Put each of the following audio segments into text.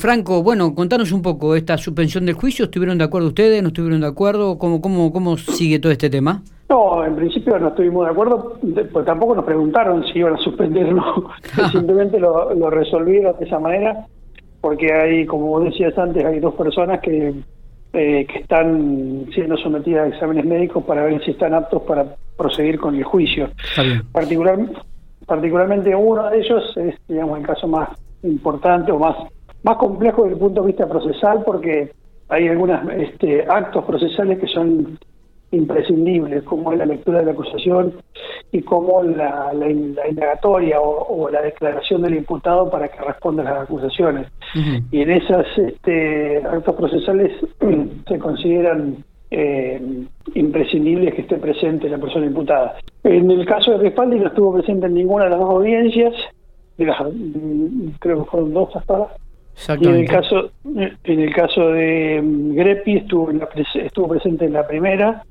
Franco, bueno, contanos un poco esta suspensión del juicio. ¿Estuvieron de acuerdo ustedes? ¿No estuvieron de acuerdo? ¿Cómo, cómo, cómo sigue todo este tema? No, en principio no estuvimos de acuerdo, pues tampoco nos preguntaron si iban a suspender o no. Simplemente lo, lo resolvieron de esa manera, porque hay, como vos decías antes, hay dos personas que, eh, que están siendo sometidas a exámenes médicos para ver si están aptos para proseguir con el juicio. Particular, particularmente uno de ellos es, digamos, el caso más importante o más más complejo desde el punto de vista procesal porque hay algunos este, actos procesales que son imprescindibles, como la lectura de la acusación y como la, la, indagatoria o, la declaración del imputado para que responda a las acusaciones. Y en esos este, actos procesales se consideran eh, imprescindibles que esté presente la persona imputada. En el caso de Respaldi no estuvo presente en ninguna de las dos audiencias, creo que fueron dos hasta ahora, y en el caso, en el caso de mm, Grepi estuvo, estuvo presente en la primera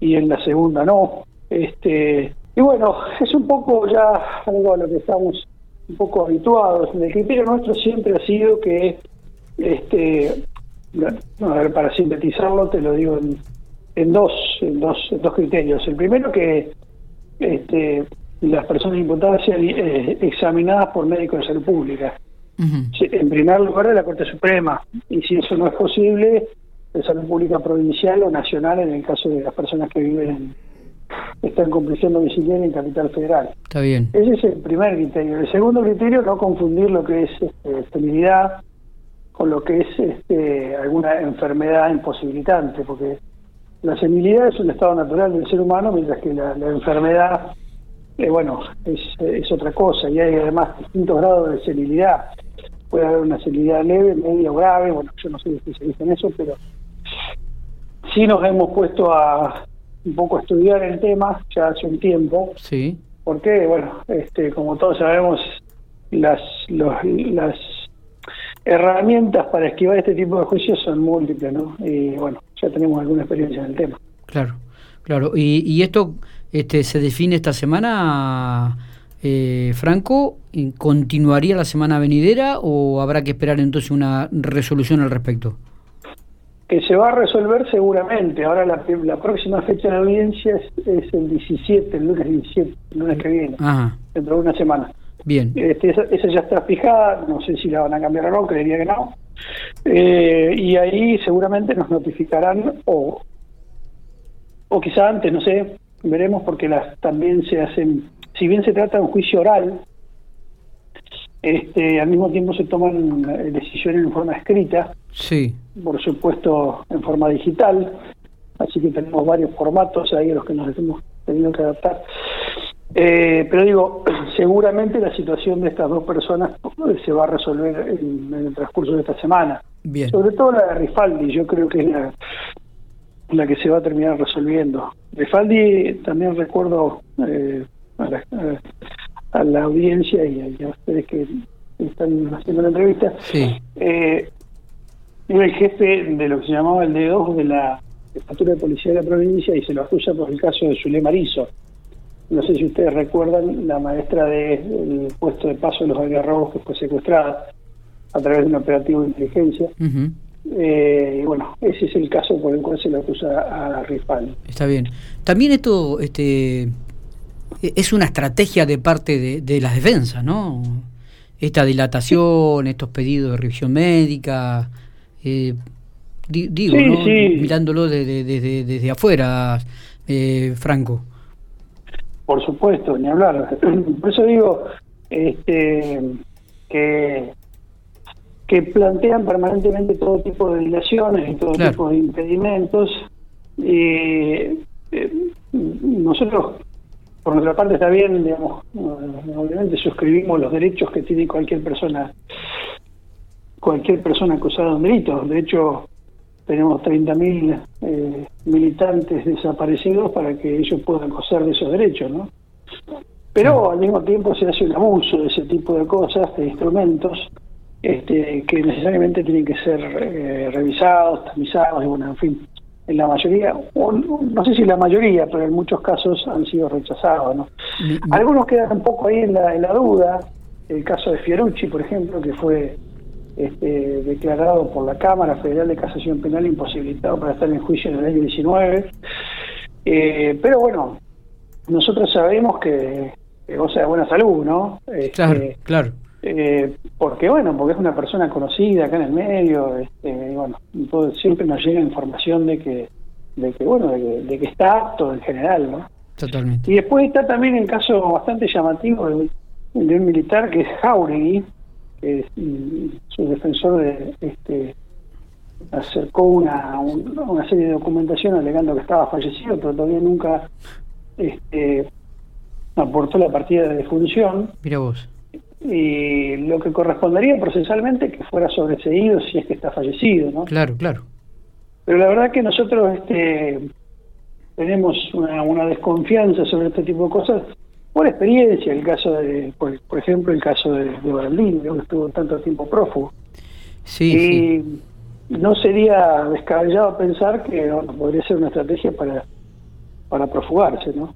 y en la segunda no. Este, y bueno, es un poco ya algo a lo que estamos un poco habituados. El criterio nuestro siempre ha sido que, este, para sintetizarlo, te lo digo en, en dos, en dos, dos criterios. El primero que este, las personas imputadas sean eh, examinadas por médicos de salud pública en primer lugar de la Corte Suprema, y si eso no es posible, de salud pública provincial o nacional en el caso de las personas que viven están prisión domiciliaria en Capital Federal. Está bien. Ese es el primer criterio. El segundo criterio, no confundir lo que es este, con lo que es este, alguna enfermedad imposibilitante, porque la senilidad es un estado natural del ser humano, mientras que la, enfermedad, eh, bueno, es, es, otra cosa, y hay además distintos grados de senilidad puede haber una senilidad leve, media o grave, bueno, yo no soy especialista en eso, pero sí nos hemos puesto a un poco a estudiar el tema ya hace un tiempo. Sí. Porque, bueno, este, como todos sabemos, las, las herramientas para esquivar este tipo de juicios son múltiples, ¿no? Y bueno, ya tenemos alguna experiencia en el tema. Claro, claro. ¿Y, y esto este, se define esta semana? Eh, Franco, ¿continuaría la semana venidera o habrá que esperar entonces una resolución al respecto? Que se va a resolver seguramente. Ahora la, próxima fecha de audiencia es, el 17, el lunes 17, el lunes que viene, dentro de una semana. Bien. Este, esa, ya está fijada, no sé si la van a cambiar o no, creería que no. Eh, y ahí seguramente nos notificarán, o, o quizá antes, no sé, veremos porque las también se hacen si bien se trata de un juicio oral, este, al mismo tiempo se toman eh, decisiones en forma escrita, sí. por supuesto en forma digital, así que tenemos varios formatos ahí a los que nos hemos tenido que adaptar. Eh, pero digo, seguramente la situación de estas dos personas se va a resolver en, el transcurso de esta semana. Bien. Sobre todo la de Rifaldi, yo creo que es la, la que se va a terminar resolviendo. Rifaldi también recuerdo eh, a la, audiencia y a, ustedes que están haciendo la entrevista, sí. eh, era el jefe de lo que se llamaba el D2 de la Jefatura de Policía de la provincia y se lo acusa por el caso de Zulema Marizo. No sé si ustedes recuerdan la maestra del puesto de paso de los algarrobos que fue secuestrada a través de un operativo de inteligencia. eh, y bueno, ese es el caso por el cual se le acusa a Rifal. Está bien. También esto, este, es una estrategia de parte de, de las defensas, ¿no? Esta dilatación, estos pedidos de revisión médica, eh, digo, ¿no? mirándolo desde, desde, afuera, eh, Franco. Por supuesto, ni hablar. Por eso digo este, que, que plantean permanentemente todo tipo de dilaciones y todo tipo de impedimentos. Eh, nosotros por nuestra parte está bien, digamos, obviamente suscribimos los derechos que tiene cualquier persona, cualquier persona acusada de un delito. De hecho, tenemos 30.000 eh, militantes desaparecidos para que ellos puedan gozar de esos derechos, ¿no? Pero al mismo tiempo se hace un abuso de ese tipo de cosas, de instrumentos, este, que necesariamente tienen que ser eh, revisados, tamizados, y bueno, en fin en la mayoría, no sé si la mayoría, pero en muchos casos han sido rechazados. ¿no? Algunos quedan un poco ahí en la, en la duda, el caso de Fiorucci, por ejemplo, que fue este, declarado por la Cámara Federal de Casación Penal imposibilitado para estar en juicio en el año 19. Eh, pero bueno, nosotros sabemos que, goza de buena salud, ¿no? claro, este, claro. Eh, porque bueno, porque es una persona conocida acá en el medio, este, bueno, siempre nos llega información de que, de que bueno, de que, está apto en general, ¿no? Totalmente. Y después está también el caso bastante llamativo de, un militar que es Jauregui, que es, mm, su defensor de, este, acercó una, una serie de documentación alegando que estaba fallecido, pero todavía nunca este, aportó la partida de defunción. Mira vos y lo que correspondería procesalmente que fuera sobreseído si es que está fallecido, ¿no? Claro, claro. Pero la verdad que nosotros este, tenemos una, desconfianza sobre este tipo de cosas por experiencia, el caso de, por, ejemplo, el caso de, de que estuvo tanto tiempo prófugo. Sí, y sí. no sería descabellado pensar que podría ser una estrategia para, para profugarse, ¿no?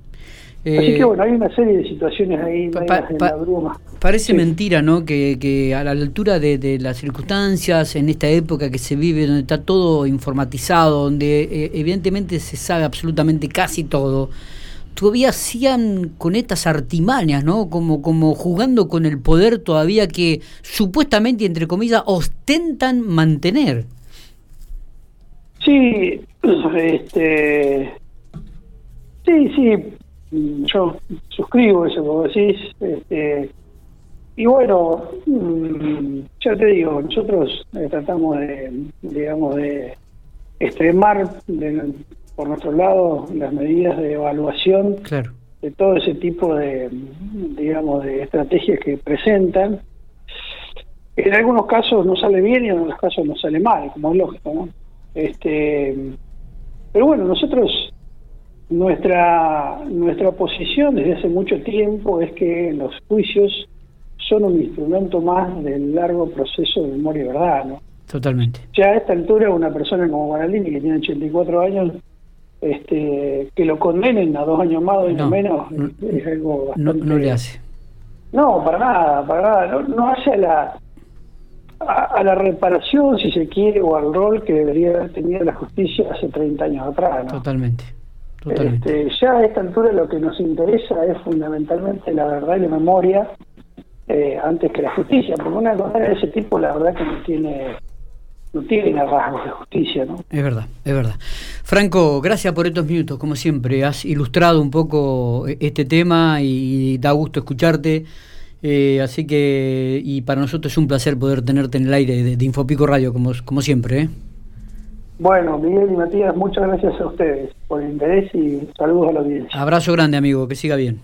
Así que eh, bueno, hay una serie de situaciones ahí en la bruma. Parece mentira, ¿no? Que, que, a la altura de, las circunstancias, en esta época que se vive, donde está todo informatizado, donde eh, evidentemente se sabe absolutamente casi todo, todavía hacían con estas artimañas, ¿no? Como, como jugando con el poder todavía que supuestamente, entre comillas, ostentan mantener. Sí, este, sí, sí, yo suscribo eso como decís. Este, y bueno, mm, ya te digo, nosotros eh, tratamos de, digamos, de extremar por nuestro lado las medidas de evaluación de todo ese tipo de, digamos, de estrategias que presentan. En algunos casos no sale bien y en otros casos no sale mal, como es lógico, ¿no? Este, pero bueno, nosotros nuestra, nuestra posición desde hace mucho tiempo es que los juicios son un instrumento más del largo proceso de memoria y verdad, ¿no? Totalmente. Ya a esta altura una persona como Guaralini, que tiene 84 años, este, que lo condenen a dos años más o menos, es algo bastante... No, le hace. No, para nada, para nada. No, hace a la, a, la reparación, si se quiere, o al rol que debería haber tenido la justicia hace 30 años atrás, ¿no? Totalmente. Este, ya a esta altura lo que nos interesa es fundamentalmente la verdad y la memoria eh, antes que la justicia, porque una cosa de ese tipo la verdad que no tiene no tiene rasgos de justicia, ¿no? Es verdad, es verdad. Franco, gracias por estos minutos, como siempre, has ilustrado un poco este tema y da gusto escucharte. Eh, así que, y para nosotros es un placer poder tenerte en el aire de, de Infopico Radio, como, como siempre. ¿eh? Bueno, Miguel y Matías, muchas gracias a ustedes por el interés y saludos a la audiencia. Abrazo grande, amigo, que siga bien.